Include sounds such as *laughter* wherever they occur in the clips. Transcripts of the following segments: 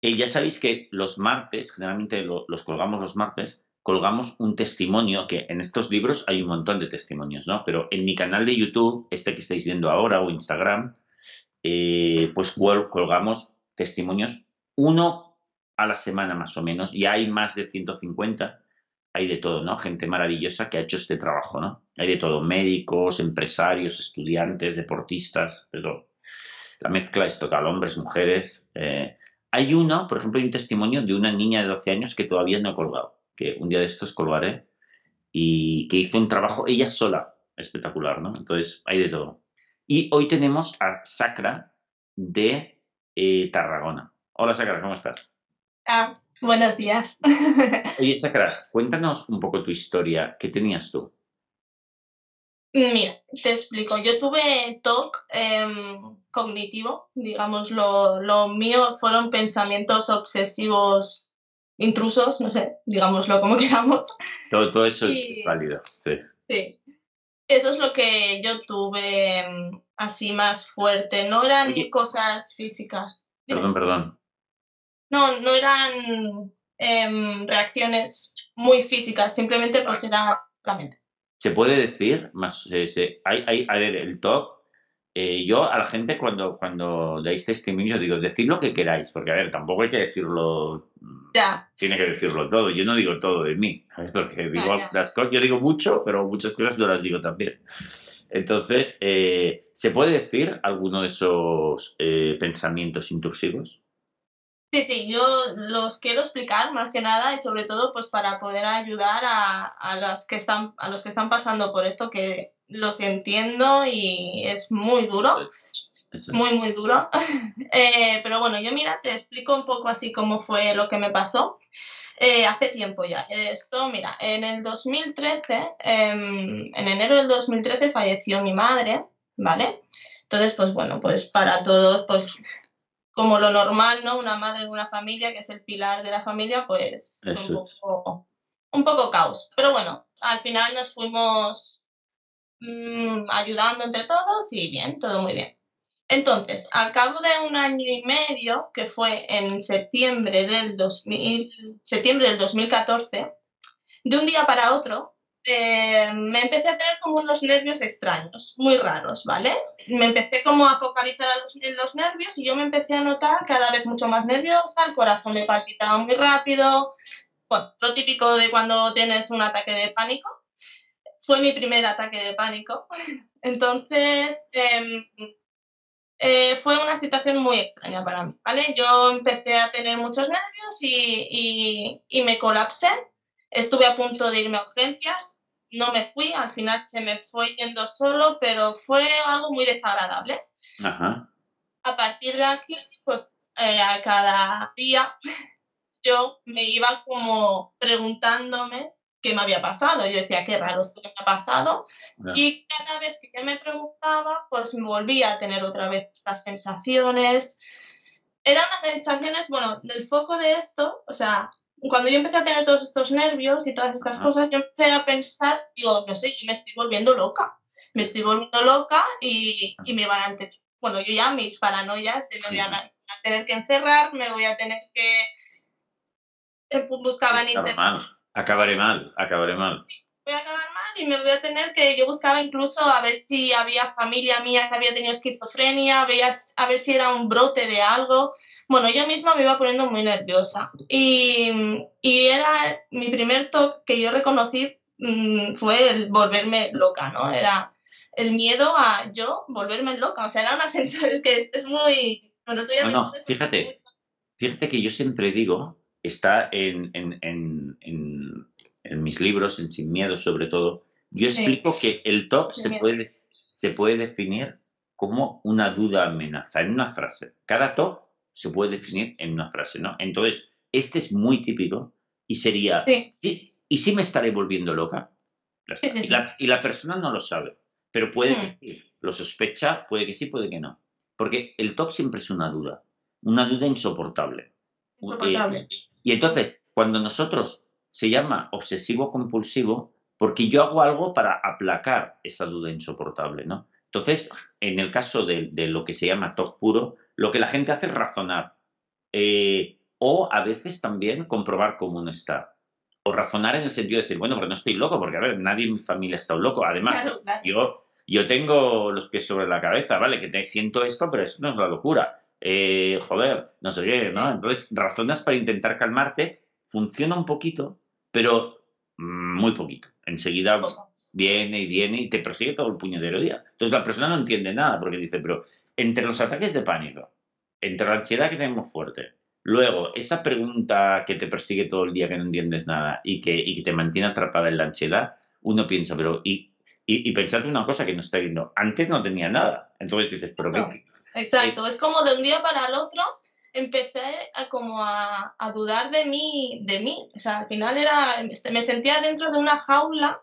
Y ya sabéis que los martes, generalmente los colgamos los martes, colgamos un testimonio, que en estos libros hay un montón de testimonios, ¿no? Pero en mi canal de YouTube, este que estáis viendo ahora, o Instagram, eh, pues colgamos testimonios, uno a la semana más o menos, y hay más de 150, hay de todo, ¿no? Gente maravillosa que ha hecho este trabajo, ¿no? Hay de todo, médicos, empresarios, estudiantes, deportistas, pero la mezcla es total, hombres, mujeres. Eh, hay uno, por ejemplo, hay un testimonio de una niña de 12 años que todavía no he colgado, que un día de estos colgaré, y que hizo un trabajo ella sola, espectacular, ¿no? Entonces, hay de todo. Y hoy tenemos a Sacra de eh, Tarragona. Hola Sacra, ¿cómo estás? Ah, buenos días. *laughs* Oye Sacra, cuéntanos un poco tu historia. ¿Qué tenías tú? Mira, te explico. Yo tuve TOC em, cognitivo, digamos, lo, lo, mío fueron pensamientos obsesivos intrusos, no sé, digámoslo como *laughs* queramos. Todo, todo eso es válido, sí. Sí. Eso es lo que yo tuve em, así más fuerte. No eran cosas físicas. Perdón, perdón. No, no eran em, reacciones muy físicas, simplemente pues era la mente. Se puede decir, más, eh, hay, hay, a ver, el TOC, eh, yo a la gente cuando, cuando dais testimonio digo, decid lo que queráis, porque a ver, tampoco hay que decirlo, ya. tiene que decirlo todo, yo no digo todo de mí, porque digo las cosas, yo digo mucho, pero muchas cosas no las digo también. Entonces, eh, ¿se puede decir alguno de esos pensamientos intrusivos? Sí, sí, yo los quiero explicar más que nada y sobre todo pues para poder ayudar a, a, los que están, a los que están pasando por esto, que los entiendo y es muy duro, muy, muy duro. *laughs* Eh, pero bueno, yo mira, te explico un poco así cómo fue lo que me pasó. Eh, hace tiempo ya. Esto, mira, en el 2013, em, en enero del 2013 falleció mi madre, ¿vale? Entonces, pues bueno, pues para todos, pues como lo normal, ¿no? Una madre en una familia, que es el pilar de la familia, pues un poco, un poco, caos. Pero bueno, al final nos fuimos mm, ayudando entre todos y bien, todo muy bien. Entonces, al cabo de un año y medio, que fue en septiembre del, 2000, septiembre del 2014, de un día para otro, eh, me empecé a tener como unos nervios extraños, muy raros, ¿vale? Me empecé como a focalizar en los nervios y yo me empecé a notar cada vez mucho más nerviosa, el corazón me palpitaba muy rápido, bueno, lo típico de cuando tienes un ataque de pánico. Fue mi primer ataque de pánico. *laughs* Entonces, em, eh, fue una situación muy extraña para mí, ¿vale? Yo empecé a tener muchos nervios y, y me colapsé. Estuve a punto de irme a urgencias, no me fui, al final se me fue yendo solo, pero fue algo muy desagradable. A partir de aquí, pues eh, a cada día *laughs* yo me iba como preguntándome qué me había pasado. Yo decía, qué raro esto que me ha pasado. Y cada vez que yo me preguntaba, pues me volvía a tener otra vez estas sensaciones. Eran unas sensaciones, bueno, del foco de esto, o sea, cuando yo empecé a tener todos estos nervios y todas estas cosas, yo empecé a pensar, digo, no sé, yo me estoy volviendo loca. Me estoy volviendo loca y, y me van a tener, bueno, yo ya mis paranoias de me voy a, tener que encerrar, me voy a tener que buscaba en internet. Acabaré mal, acabaré mal. Voy a acabar mal y me voy a tener que, yo buscaba incluso a ver si había familia mía que había tenido esquizofrenia, veía a ver si era un brote de algo bueno, yo misma me iba poniendo muy nerviosa y, y era mi primer toque que yo reconocí mm, fue el volverme loca, ¿no? Era el miedo a yo volverme loca, o sea, era una *laughs* sensación, es que es, muy... Bueno, tú ya no, fíjate, fíjate que yo siempre digo, está en, en, en, en, mis libros, en Sin Miedo sobre todo, yo explico que el TOC se puede, se puede definir como una duda amenaza, en una frase. Cada TOC se puede definir en una frase, ¿no? Entonces, este es muy típico y sería, sí. ¿y, si me estaré volviendo loca? y, la, persona no lo sabe, pero puede que mm. sí, lo sospecha, puede que sí, puede que no. Porque el TOC siempre es una duda, una duda insoportable. Insoportable. y entonces, cuando nosotros se llama obsesivo compulsivo, porque yo hago algo para aplacar esa duda insoportable, ¿no? Entonces, en el caso de, lo que se llama TOC puro, lo que la gente hace es razonar. Eh, o a veces también comprobar cómo uno está. O razonar en el sentido de decir, bueno, pero no estoy loco, porque a ver, nadie en mi familia está loco. Además, yo yo tengo los pies sobre la cabeza, ¿vale? Que te siento esto, pero eso no es la locura. Eh, joder, no sé qué, ¿no? Entonces, razonas para intentar calmarte, funciona un poquito, pero muy poquito. Enseguida viene y viene y te persigue todo el puñetero día. Entonces la persona no entiende nada porque dice, pero entre los ataques de pánico, entre la ansiedad que tenemos fuerte, luego esa pregunta que te persigue todo el día que no entiendes nada y que, y que te mantiene atrapada en la ansiedad, uno piensa, pero ¿y y, y una cosa que no está viendo. Antes no tenía nada. Entonces dices, pero Exacto, es como de un día para el otro empecé a como a, dudar de mí, de mí. O sea, al final era, me sentía dentro de una jaula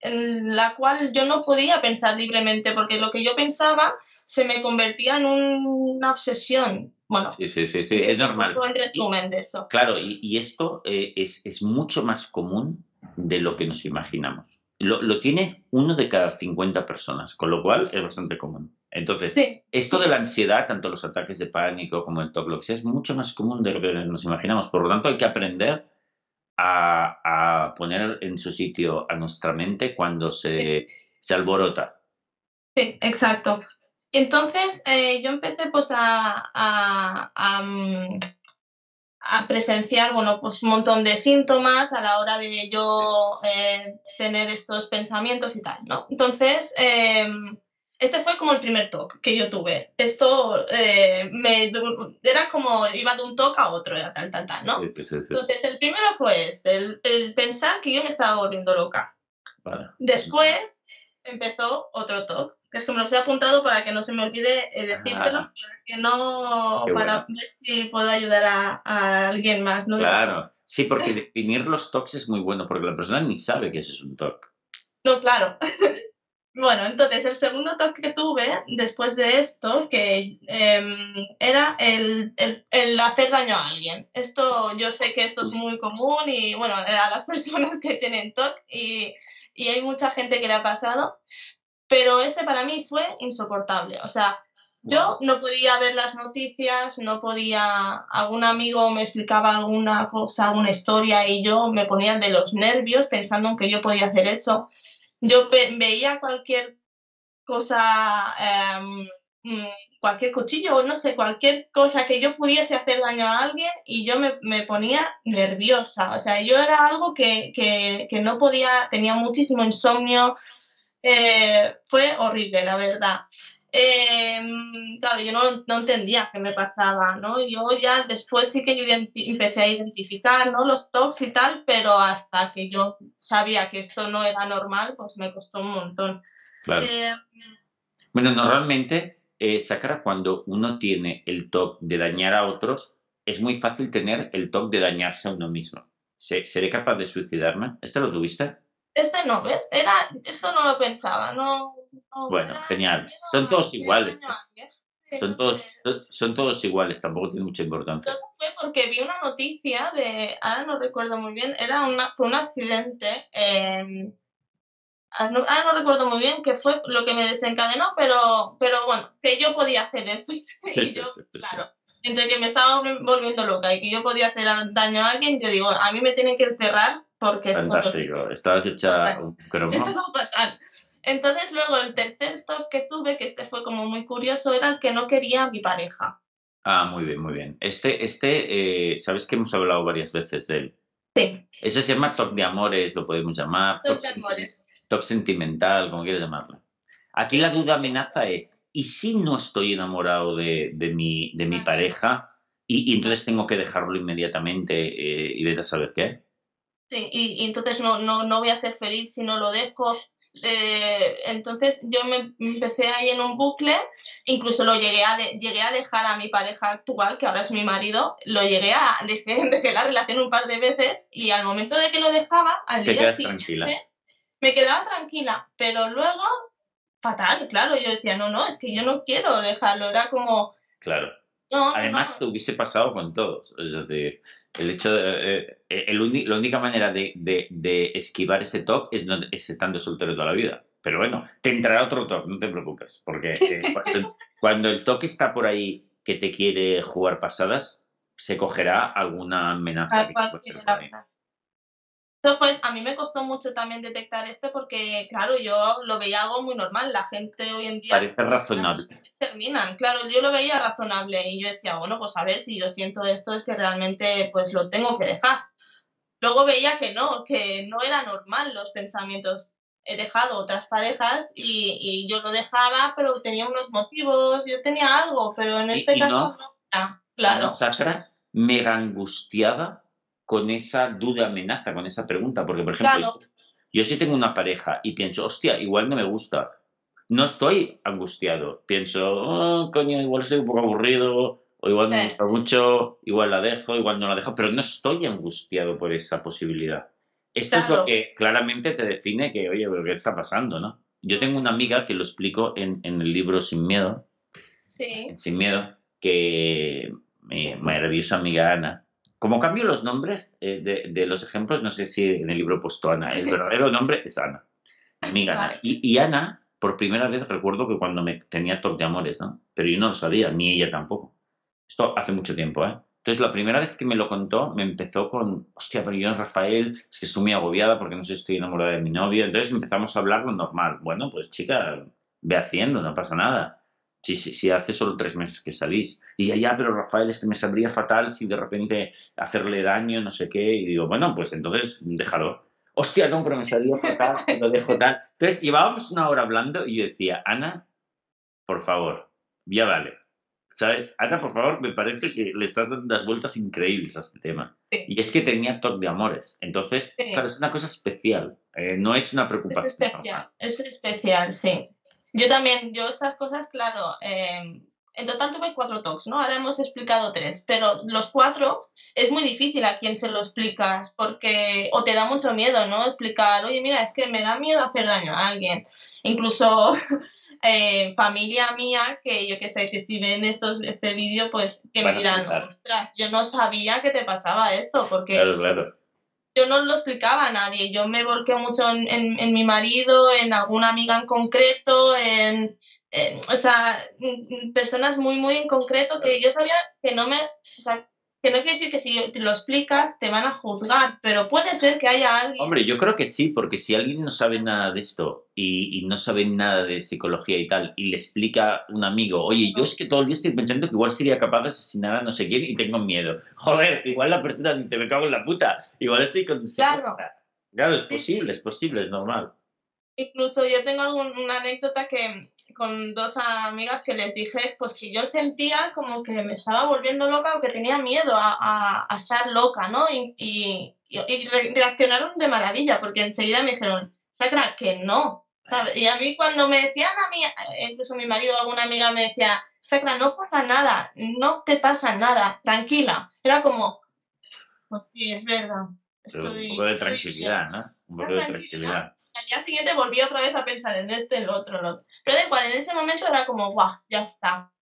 en la cual yo no podía pensar libremente, porque lo que yo pensaba se me convertía en una obsesión. Bueno, sí, sí, sí, sí. es normal. En resumen de eso. Claro, y, y esto eh, es, es mucho más común de lo que nos imaginamos lo, tiene uno de cada 50 personas, con lo cual es bastante común. Entonces, esto de la ansiedad, tanto los ataques de pánico como el TOC, lo es mucho más común de lo que nos imaginamos. Por lo tanto, hay que aprender a, poner en su sitio a nuestra mente cuando se, se alborota. Sí, exacto. Entonces, eh, yo empecé pues a, mm, a presenciar, bueno, pues un montón de síntomas a la hora de yo eh, tener estos pensamientos y tal, ¿no? Entonces, em, este fue como el primer talk que yo tuve. Esto eh, me, era como iba de un talk a otro, era tal, tal, tal, ¿no? Entonces, el primero fue este, el, pensar que yo me estaba volviendo loca. Después empezó otro talk es que me los he apuntado para que no se me olvide eh, decírtelo, ah. que no para ver si puedo ayudar a, alguien más. ¿no? Claro, sí, porque definir los TOCs es muy bueno, porque la persona ni sabe que eso es un TOC. No, claro. *laughs* bueno, entonces el segundo TOC que tuve después de esto, que em, era el, el, hacer daño a alguien. Esto, yo sé que esto es muy común y, bueno, a las *laughs* personas que tienen TOC y, y hay mucha gente que le ha pasado. Pero este para mí fue insoportable. O sea, yo no podía ver las noticias, no podía, algún amigo me explicaba alguna cosa, alguna historia y yo me ponía de los nervios pensando en que yo podía hacer eso. Yo veía cualquier cosa, mm, cualquier cuchillo, no sé, cualquier cosa que yo pudiese hacer daño a alguien y yo me, ponía nerviosa. O sea, yo era algo que, que no podía, tenía muchísimo insomnio, eh, fue horrible, la verdad. Em, claro, yo no, entendía qué me pasaba, ¿no? Yo ya después sí que empecé a identificar, ¿no? Los tocs y tal, pero hasta que yo sabía que esto no era normal, pues me costó un montón. Claro. Eh, bueno, normalmente, eh, Sakara, cuando uno tiene el TOC de dañar a otros, es muy fácil tener el TOC de dañarse a uno mismo. ¿Seré capaz de suicidarme? ¿Este lo tuviste? Este no, ¿ves? Era, esto no lo pensaba, no. bueno, genial. Son todos iguales. Son todos, son todos iguales, tampoco tiene mucha importancia. Fue porque vi una noticia de, ahora no recuerdo muy bien, era una, fue un accidente. Eh, ahora no recuerdo muy bien qué fue lo que me desencadenó, pero, pero bueno, que yo podía hacer eso. *laughs* y yo, *laughs* claro, entre que me estaba volviendo loca y que yo podía hacer daño a alguien, yo digo, a mí me tienen que encerrar porque Fantástico, estabas hecha un cromo. fatal. Entonces luego el tercer top que tuve, que este fue como muy curioso, era el que no quería a mi pareja. Ah, muy bien, muy bien. Este, este, eh, sabes que hemos hablado varias veces de él. Sí. Ese se llama top de amores, lo podemos llamar. Top, de amores. Top sentimental, como quieras llamarlo. Aquí la duda amenaza es, ¿y si no estoy enamorado de, de mi, de mi pareja y, entonces tengo que dejarlo inmediatamente eh, y ver a saber qué? Sí, y, entonces no, no, no voy a ser feliz si no lo dejo. eh, entonces yo me empecé ahí en un bucle, incluso lo llegué a, llegué a dejar a mi pareja actual, que ahora es mi marido, lo llegué a *laughs* dejé, la relación un par de veces y al momento de que lo dejaba, al día siguiente, me quedaba tranquila, pero luego, fatal, claro, yo decía, no, no, es que yo no quiero dejarlo, era como... Claro. Además, te hubiese pasado con todos. Es decir, el hecho de, eh, el la única manera de, de, esquivar ese toque es, no, es estando soltero toda la vida. Pero bueno, te entrará otro toque, no te preocupes. Porque eh, cuando, el toque está por ahí que te quiere jugar pasadas, se cogerá alguna amenaza. Fue, a mí me costó mucho también detectar esto porque, claro, yo lo veía algo muy normal. La gente hoy en día... Parece razonable. Terminan, claro, yo lo veía razonable y yo decía, bueno, pues a ver si yo siento esto es que realmente pues lo tengo que dejar. Luego veía que no, que no era normal los pensamientos. He dejado otras parejas y, yo lo dejaba, pero tenía unos motivos, yo tenía algo, pero en este caso no, claro. Sacra, mega angustiada con esa duda amenaza, con esa pregunta. Porque, por ejemplo, yo, si tengo una pareja y pienso, hostia, igual no me gusta, no estoy angustiado. Pienso, oh, coño, igual soy un poco aburrido, o igual me gusta mucho, igual la dejo, igual no la dejo, pero no estoy angustiado por esa posibilidad. Esto es lo que claramente te define que, oye, ¿qué está pasando, no? Yo tengo una amiga que lo explico en, en el libro Sin Miedo, sí. Sin Miedo, que mi maravillosa amiga Ana, como cambio los nombres eh, de, de, los ejemplos, no sé si en el libro he puesto Ana, el verdadero nombre es Ana, amiga Ana. Y, y, Ana, por primera vez recuerdo que cuando me tenía toque de amores, ¿no? Pero yo no lo sabía, ni ella tampoco. Esto hace mucho tiempo, ¿eh? Entonces, la primera vez que me lo contó, me empezó con, hostia, pero yo, Rafael, es que estoy muy agobiada porque no sé si estoy enamorada de mi novia. Entonces empezamos a hablar lo normal. Bueno, pues chica, ve haciendo, no pasa nada si, si, si, hace solo tres meses que salís. Y ya, ya, pero Rafael, es que me saldría fatal si de repente hacerle daño, no sé qué. Y digo, bueno, pues entonces déjalo. Hostia, no, pero me saldría fatal, lo dejo tal. Entonces llevábamos una hora hablando y yo decía, Ana, por favor, ya vale. ¿Sabes? Ana, por favor, me parece que le estás dando unas vueltas increíbles a este tema. Y es que tenía toque de amores. Entonces, claro, es una cosa especial. Eh, no es una preocupación. Es especial, es especial, sí. Yo también, yo estas cosas, claro, em, en total tuve cuatro talks, ¿no? Ahora hemos explicado tres, pero los cuatro es muy difícil a quien se lo explicas porque o te da mucho miedo, ¿no? Explicar, oye, mira, es que me da miedo hacer daño a alguien. Incluso *laughs* eh, familia mía, que yo que sé, que si ven estos, este vídeo, pues que me dirán, ostras, yo no sabía que te pasaba esto, porque... Claro, claro yo no lo explicaba a nadie. Yo me volqué mucho en, mi marido, en alguna amiga en concreto, en, o sea, personas muy, muy en concreto que yo sabía que no me, o sea, que no quiere decir que si te lo explicas te van a juzgar, pero puede ser que haya alguien. Hombre, yo creo que sí, porque si alguien no sabe nada de esto y, no sabe nada de psicología y tal, y le explica a un amigo, oye, yo es que todo el día estoy pensando que igual sería capaz de asesinar a no sé quién y tengo miedo. *laughs* Joder, igual la persona te me cago en la puta, igual estoy con. Claro. *laughs* Claro, es posible, es posible, es normal. Incluso yo tengo alguna anécdota que con dos amigas que les dije pues que yo sentía como que me estaba volviendo loca o que tenía miedo a, a, estar loca, ¿no? Y, y, y, reaccionaron de maravilla porque enseguida me dijeron, Sacra, que no, ¿sabes? Y a mí cuando me decían a mí, incluso mi marido o alguna amiga me decía, Sacra, no pasa nada, no te pasa nada, tranquila. Era como, pues sí, es verdad. un poco de tranquilidad, ¿no? Un poco de tranquilidad al día siguiente volví otra vez a pensar en este, en el otro, en el otro. Pero da igual, en ese momento era como, guau, ya está.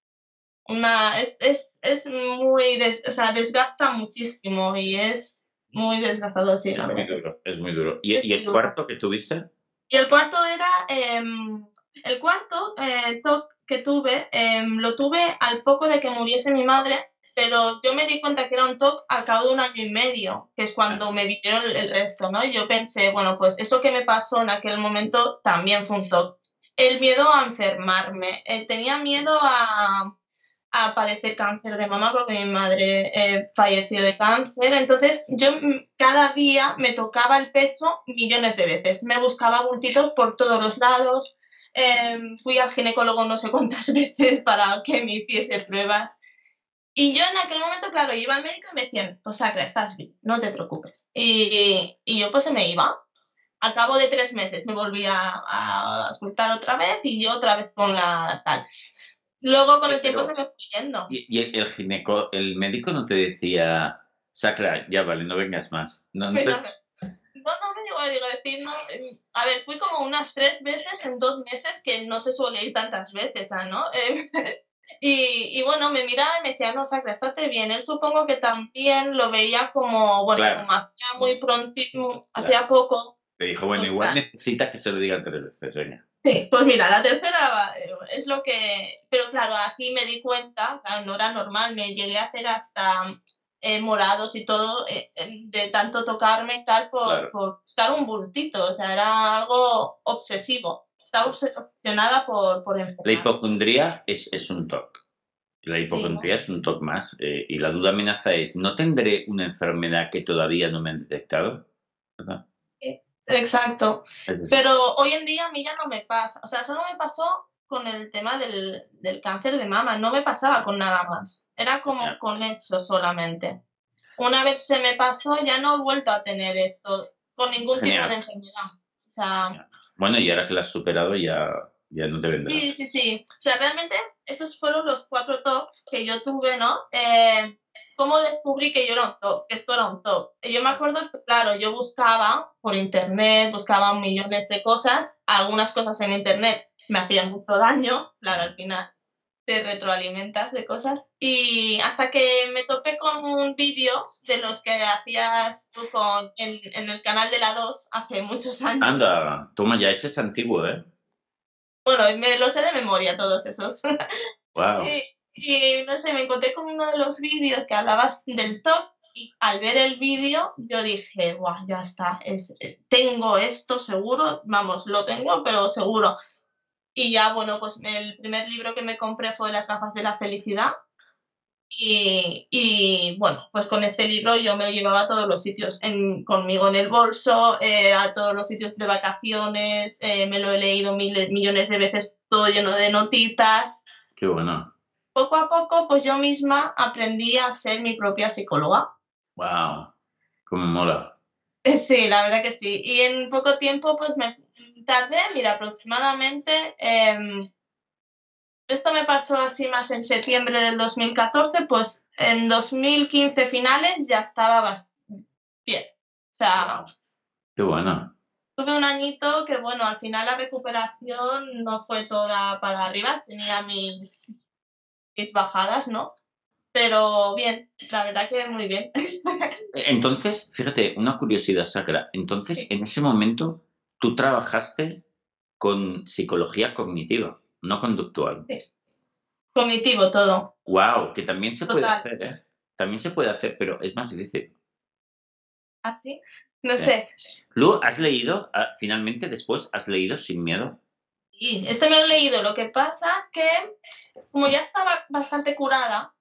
Una, es, es, es muy, o sea, desgasta muchísimo y es muy desgastador, sí, la verdad. Muy duro, es muy duro. ¿Y, el cuarto que tuviste? Y el cuarto era, em, el cuarto eh, que tuve, em, lo tuve al poco de que muriese mi madre pero yo me di cuenta que era un TOC al cabo de un año y medio, que es cuando me vinieron el, resto, ¿no? Y yo pensé, bueno, pues eso que me pasó en aquel momento también fue un TOC. El miedo a enfermarme. Eh, tenía miedo a, a, padecer cáncer de mamá porque mi madre eh, falleció de cáncer. Entonces yo mm, cada día me tocaba el pecho millones de veces. Me buscaba bultitos por todos los lados. Em, fui al ginecólogo no sé cuántas *laughs* veces para que me hiciese pruebas. Y yo en aquel momento, claro, iba al médico y me decían, pues Sacra, estás bien, no te preocupes. Y, y yo pues se me iba. al cabo de tres meses me volví a, a otra vez y yo otra vez con la tal. Luego con el tiempo se me fue yendo. ¿Y, el, gineco, el médico no te decía, Sacra, ya vale, no vengas más? No, no, me, llegó a decir, no. Em, a ver, fui como unas tres veces en dos meses, que no se suele ir tantas veces, ¿ah, ¿no? *laughs* Em, y, y, bueno, me miraba y me decía, no, Sacra, estate bien. Él supongo que también lo veía como, bueno, como hacía muy pronto, hacía poco. Te dijo, bueno, igual necesita que se lo digan tres veces, venga. Sí, pues mira, la tercera eh, es lo que, pero claro, aquí me di cuenta, claro, no era normal, me llegué a hacer hasta eh, morados y todo eh, de tanto tocarme y tal por, por, buscar un bultito, o sea, era algo obsesivo, estaba obsesionada por, por La hipocondría es, es un TOC. La hipocondría es un TOC más y la duda amenaza es, ¿no tendré una enfermedad que todavía no me han detectado? ¿verdad? Exacto. Pero hoy en día a mí ya no me pasa. O sea, solo me pasó con el tema del, del cáncer de mama. No me pasaba con nada más. Era como con eso solamente. Una vez se me pasó, ya no he vuelto a tener esto con ningún tipo de enfermedad. O sea, bueno, y ahora que lo has superado ya, ya no te vendrá. Sí, sí, sí. O sea, realmente esos fueron los cuatro talks que yo tuve, ¿no? Eh, ¿Cómo descubrí que yo era un top, que esto era un top? Yo me acuerdo que, claro, yo buscaba por internet, buscaba millones de cosas, algunas cosas en internet me hacían mucho daño, claro, al final te retroalimentas de cosas, y hasta que me topé con un vídeo de los que hacías tú con, en, el canal de la 2 hace muchos años. Anda, toma ya, ese es antiguo, ¿eh? Bueno, me lo sé de memoria todos esos. *laughs* Wow. Y no sé, me encontré con uno de los vídeos que hablabas del TOC y al ver el vídeo yo dije, guau, ya está, es, eh, tengo esto seguro, vamos, lo tengo, pero seguro. Y ya, bueno, pues el primer libro que me compré fue Las gafas de la felicidad. Y, y bueno, pues con este libro yo me lo llevaba a todos los sitios, en, conmigo en el bolso, eh, a todos los sitios de vacaciones, eh, me lo he leído miles, millones de veces, todo lleno de notitas. Qué bueno poco a poco, pues yo misma aprendí a ser mi propia psicóloga. ¡Wow! ¡Cómo mola! Sí, la verdad que sí. Y en poco tiempo, pues me tardé, mira, aproximadamente. Em, esto me pasó así más en septiembre del 2014, pues en 2015 finales ya estaba bien. O sea. ¡Qué bueno! Tuve un añito que, bueno, al final la recuperación no fue toda para arriba. Tenía mis mis bajadas, ¿no? Pero bien, la verdad que muy bien. *laughs* Entonces, fíjate, una curiosidad sacra. Entonces, en ese momento, tú trabajaste con psicología cognitiva, no conductual. Sí. Cognitivo todo. Wow, que también se puede hacer, ¿eh? También se puede hacer, pero es más difícil. ¿Ah, sí? No sé. Lu, ¿has leído, ah, finalmente después, has leído Sin Miedo? Sí, este me lo he leído. Lo que pasa que, como ya estaba bastante curada,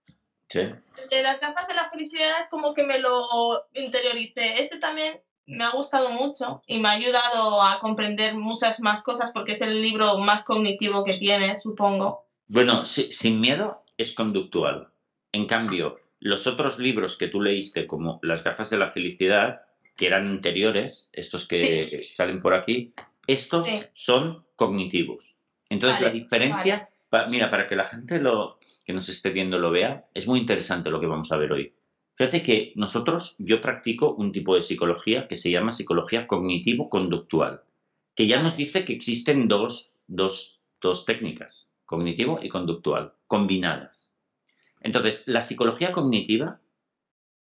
de las gafas de la felicidad es como que me lo interioricé. Este también me ha gustado mucho y me ha ayudado a comprender muchas más cosas porque es el libro más cognitivo que tiene, supongo. Bueno, sin miedo es conductual. En cambio, los otros libros que tú leíste, como Las gafas de la felicidad, que eran anteriores, estos que salen por aquí, estos son cognitivos. Entonces, la diferencia, mira, para que la gente lo, que nos esté viendo lo vea, es muy interesante lo que vamos a ver hoy. Fíjate que nosotros, yo practico un tipo de psicología que se llama psicología cognitivo-conductual, que ya nos dice que existen dos, dos, dos técnicas, cognitivo y conductual, combinadas. Entonces, la psicología cognitiva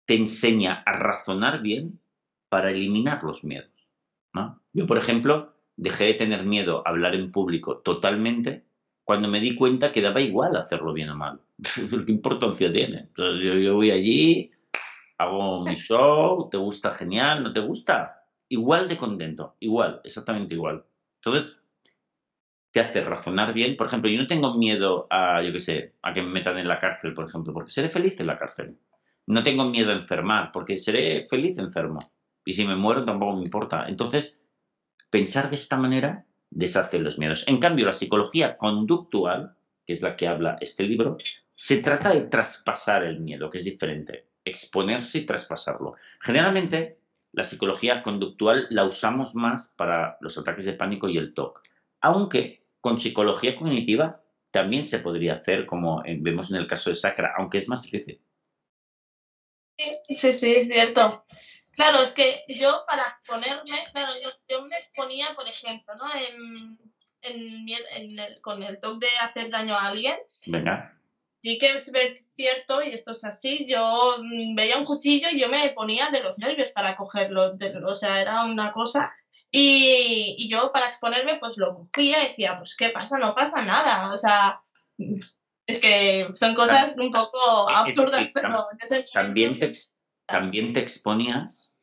te enseña a razonar bien para eliminar los miedos. ¿no? Yo, por ejemplo, dejé de tener miedo a hablar en público totalmente cuando me di cuenta que daba igual hacerlo bien o mal. *laughs* ¿Qué importancia tiene? Entonces yo, voy allí, hago mi show, te gusta genial, no te gusta, igual de contento, igual, exactamente igual. Entonces, te hace razonar bien. Por ejemplo, yo no tengo miedo a, yo qué sé, a que me metan en la cárcel, por ejemplo, porque seré feliz en la cárcel. No tengo miedo a enfermar, porque seré feliz enfermo. Y si me muero tampoco me importa. Entonces, Pensar de esta manera deshace los miedos. En cambio, la psicología conductual, que es la que habla este libro, se trata de traspasar el miedo, que es diferente. Exponerse y traspasarlo. Generalmente, la psicología conductual la usamos más para los ataques de pánico y el TOC. Aunque con psicología cognitiva también se podría hacer, como vemos en el caso de Sacra, aunque es más difícil. Sí, sí, es cierto. Claro, es que yo para exponerme, claro, yo, me exponía, por ejemplo, ¿no? con el TOC de hacer daño a alguien. Venga sí que es cierto, y esto es así, yo mm, veía un cuchillo y yo me ponía de los nervios para cogerlo, o sea, era una cosa. Y, yo para exponerme, pues lo cogía y decía, pues ¿qué pasa? No pasa nada, o sea, es que son cosas un poco absurdas, pero también, te, también te exponías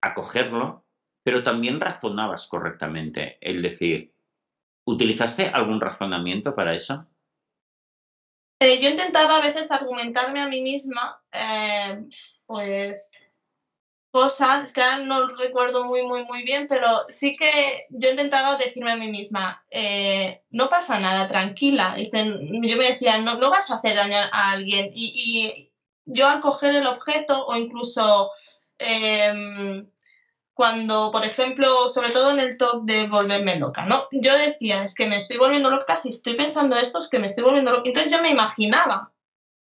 a cogerlo, pero también razonabas correctamente, es decir, ¿utilizaste algún razonamiento para eso? Eh, yo intentaba a veces argumentarme a mí misma, eh, pues cosas que ahora no recuerdo muy, muy, muy bien, pero sí que yo intentaba decirme a mí misma, eh, no pasa nada, tranquila. yo me decía, no, no vas a hacer daño a alguien. Y, y yo al coger el objeto o incluso em, cuando, por ejemplo, sobre todo en el top de volverme loca, ¿no? Yo decía, es que me estoy volviendo loca, si estoy pensando esto, es que me estoy volviendo loca. Entonces yo me imaginaba,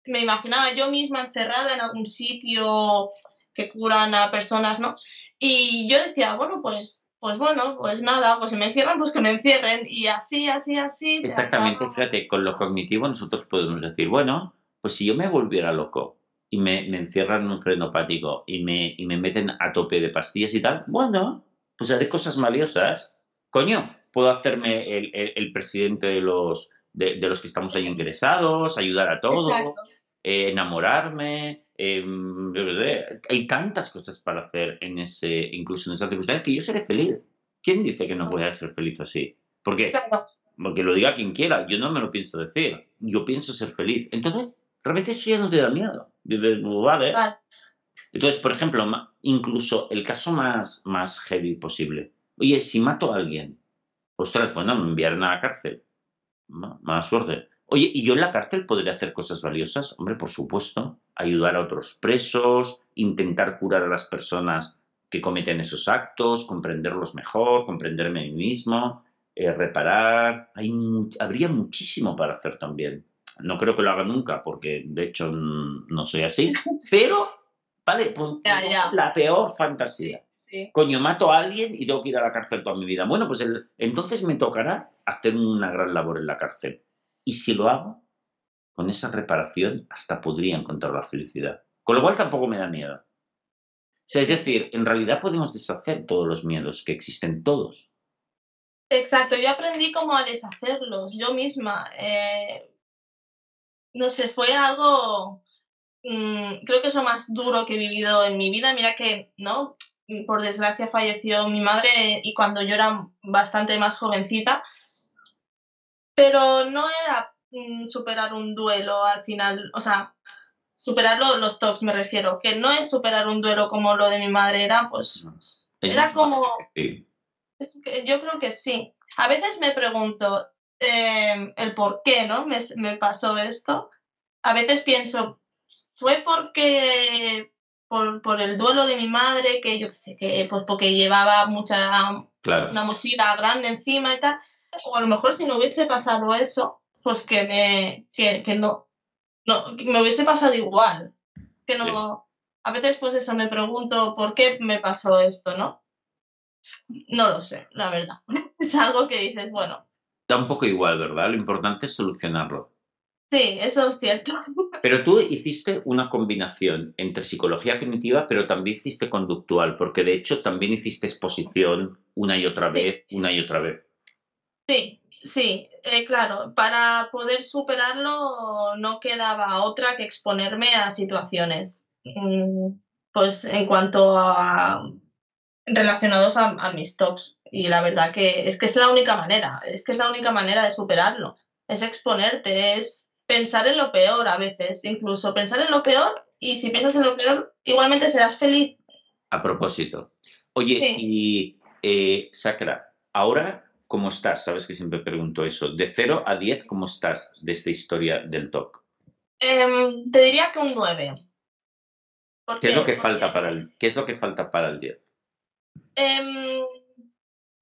me imaginaba yo misma encerrada en algún sitio que curan a personas, ¿no? Y yo decía, bueno, pues, pues bueno, pues nada, pues si me encierran, pues que me encierren. Y así, así, así. Exactamente, fíjate, con lo cognitivo nosotros podemos decir, bueno, pues si yo me volviera loco, y me, encierran en un frenopático y me, y me meten a tope de pastillas y tal, bueno, pues haré cosas valiosas. Coño, puedo hacerme el, presidente de los, de, los que estamos ahí ingresados, ayudar a todos, eh, enamorarme. Em, hay tantas cosas para hacer en ese, incluso en esas circunstancias, que yo seré feliz. ¿Quién dice que no puede ser feliz así? Porque, porque lo diga quien quiera, yo no me lo pienso decir. Yo pienso ser feliz. Entonces, realmente eso ya no te da miedo. Dices, vale. Entonces, por ejemplo, incluso el caso más, más heavy posible. Oye, si mato a alguien, ostras, bueno, me enviarán a la cárcel. Mala suerte. Oye, ¿y yo en la cárcel podría hacer cosas valiosas? Hombre, por supuesto. Ayudar a otros presos, intentar curar a las personas que cometen esos actos, comprenderlos mejor, comprenderme a mí mismo, eh, reparar. Hay, habría muchísimo para hacer también. No creo que lo haga nunca, porque de hecho no soy así. Pero, vale, pues, la peor fantasía. Coño, mato a alguien y tengo que ir a la cárcel toda mi vida. Bueno, pues entonces me tocará hacer una gran labor en la cárcel. Y si lo hago, con esa reparación hasta podría encontrar la felicidad. Con lo cual tampoco me da miedo. es decir, en realidad podemos deshacer todos los miedos que existen todos. Exacto, yo aprendí cómo a deshacerlos yo misma. Eh, no sé, fue algo, mm, creo que es lo más duro que he vivido en mi vida. Mira que, ¿no? Por desgracia falleció mi madre y cuando yo era bastante más jovencita, pero no era mm, superar un duelo al final, o sea, superar los talks me refiero, que no es superar un duelo como lo de mi madre, era pues, era como, yo creo que sí. A veces me pregunto, Em, el por qué, ¿no? Me, me, pasó esto. A veces pienso, fue porque por, por, el duelo de mi madre, que yo sé, que pues porque llevaba mucha, una mochila grande encima y tal, o a lo mejor si no hubiese pasado eso, pues que me, que, que no, no, me hubiese pasado igual. Que no, a veces pues eso me pregunto por qué me pasó esto, ¿no? No lo sé, la verdad. *laughs* Es algo que dices, bueno, da un poco igual, ¿verdad? Lo importante es solucionarlo. Sí, eso es cierto. *laughs* Pero tú hiciste una combinación entre psicología cognitiva, pero también hiciste conductual, porque de hecho también hiciste exposición una y otra vez, una y otra vez. Sí, sí, eh, claro. Para poder superarlo no quedaba otra que exponerme a situaciones. Mm, pues en cuanto a relacionados a, mis talks. Y la verdad que es que es la única manera, es que es la única manera de superarlo. Es exponerte, es pensar en lo peor a veces, incluso pensar en lo peor y si piensas en lo peor, igualmente serás feliz. A propósito. Oye, y eh, Sacra, ahora, ¿cómo estás? Sabes que siempre pregunto eso. De 0 a 10, ¿cómo estás de esta historia del talk? Em, te diría que un 9. ¿Qué, es lo que falta para el, ¿Qué es lo que falta para el 10? Em,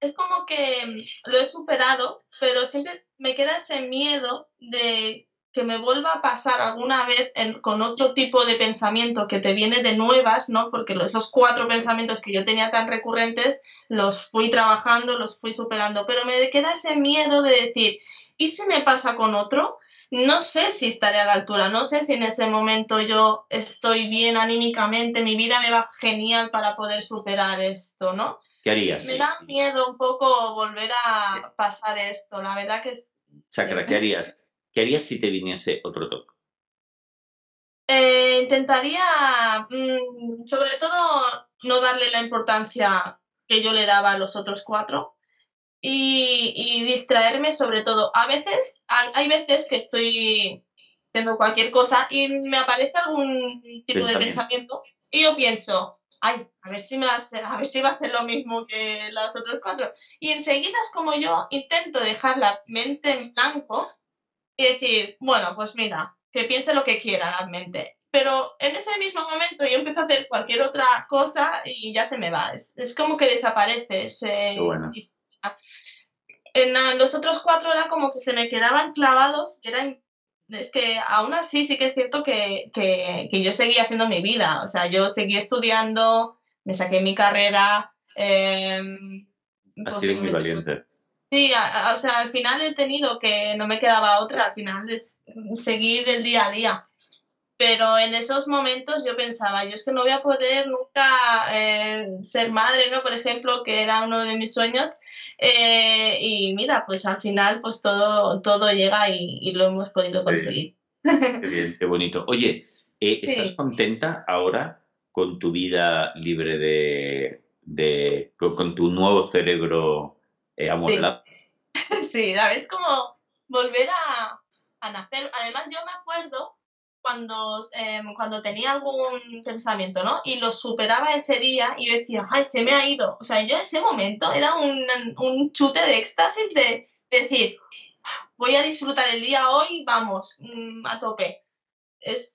es como que lo he superado, pero siempre me queda ese miedo de que me vuelva a pasar alguna vez con otro tipo de pensamiento que te viene de nuevas, ¿no? Porque esos cuatro pensamientos que yo tenía tan recurrentes los fui trabajando, los fui superando, pero me queda ese miedo de decir, ¿y si me pasa con otro? No sé si estaré a la altura, no sé si en ese momento yo estoy bien anímicamente, mi vida me va genial para poder superar esto, ¿no? ¿Qué harías? Me da miedo un poco volver a pasar esto, la verdad que es... Sacra, ¿qué harías? ¿Qué harías si te viniese otro toque? Eh, intentaría, mm, sobre todo, no darle la importancia que yo le daba a los otros cuatro y, distraerme sobre todo. A veces, hay veces que estoy haciendo cualquier cosa y me aparece algún tipo de pensamiento y yo pienso, ay, a ver si me va a ser, a ver si va a ser lo mismo que los otros cuatro. Y enseguida es como yo intento dejar la mente en blanco y decir, bueno, pues mira, que piense lo que quiera la mente. Pero en ese mismo momento yo empiezo a hacer cualquier otra cosa y ya se me va. Es, como que desaparece. ese bueno. En los otros cuatro era como que se me quedaban clavados. Eran, es que aún así sí que es cierto que, que, que yo seguía haciendo mi vida. O sea, yo seguí estudiando, me saqué mi carrera. Eh, Has sido muy valiente. Sí, o sea, al final he tenido que no me quedaba otra, al final es seguir el día a día. Pero en esos momentos yo pensaba, yo es que no voy a poder nunca eh, ser madre, ¿no? Por ejemplo, que era uno de mis sueños. Eh, y mira, pues al final pues todo, todo llega y, lo hemos podido conseguir. Qué bien, qué bonito. Oye, eh, ¿estás contenta ahora con tu vida libre de, con, tu nuevo cerebro eh, *laughs* sí, la vez como volver a, nacer. Además, yo me acuerdo cuando, em, cuando tenía algún pensamiento, ¿no? Y lo superaba ese día y yo decía, ay, se me ha ido. O sea, yo en ese momento era un, un chute de éxtasis de, decir, voy a disfrutar el día hoy, vamos, mm, a tope. Es,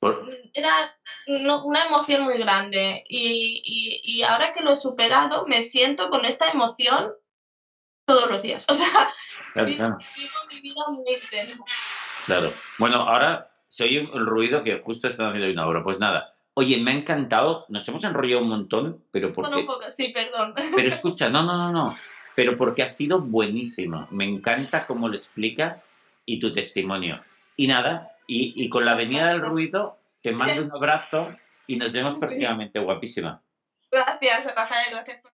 era una emoción muy grande y, y, y, ahora que lo he superado me siento con esta emoción todos los días. *laughs* O sea, vivo, mi vida muy intensa. Claro. Bueno, ahora se oye el ruido que justo están haciendo una obra. Pues nada. Oye, me ha encantado. Nos hemos enrollado un montón, pero porque... Bueno, un poco, sí, perdón. Pero *laughs* escucha, no, no, no, no. Pero porque ha sido buenísimo. Me encanta cómo lo explicas y tu testimonio. Y nada, y, y con la venida del ruido, te mando un abrazo y nos vemos próximamente, guapísima. Gracias, Rafael, gracias por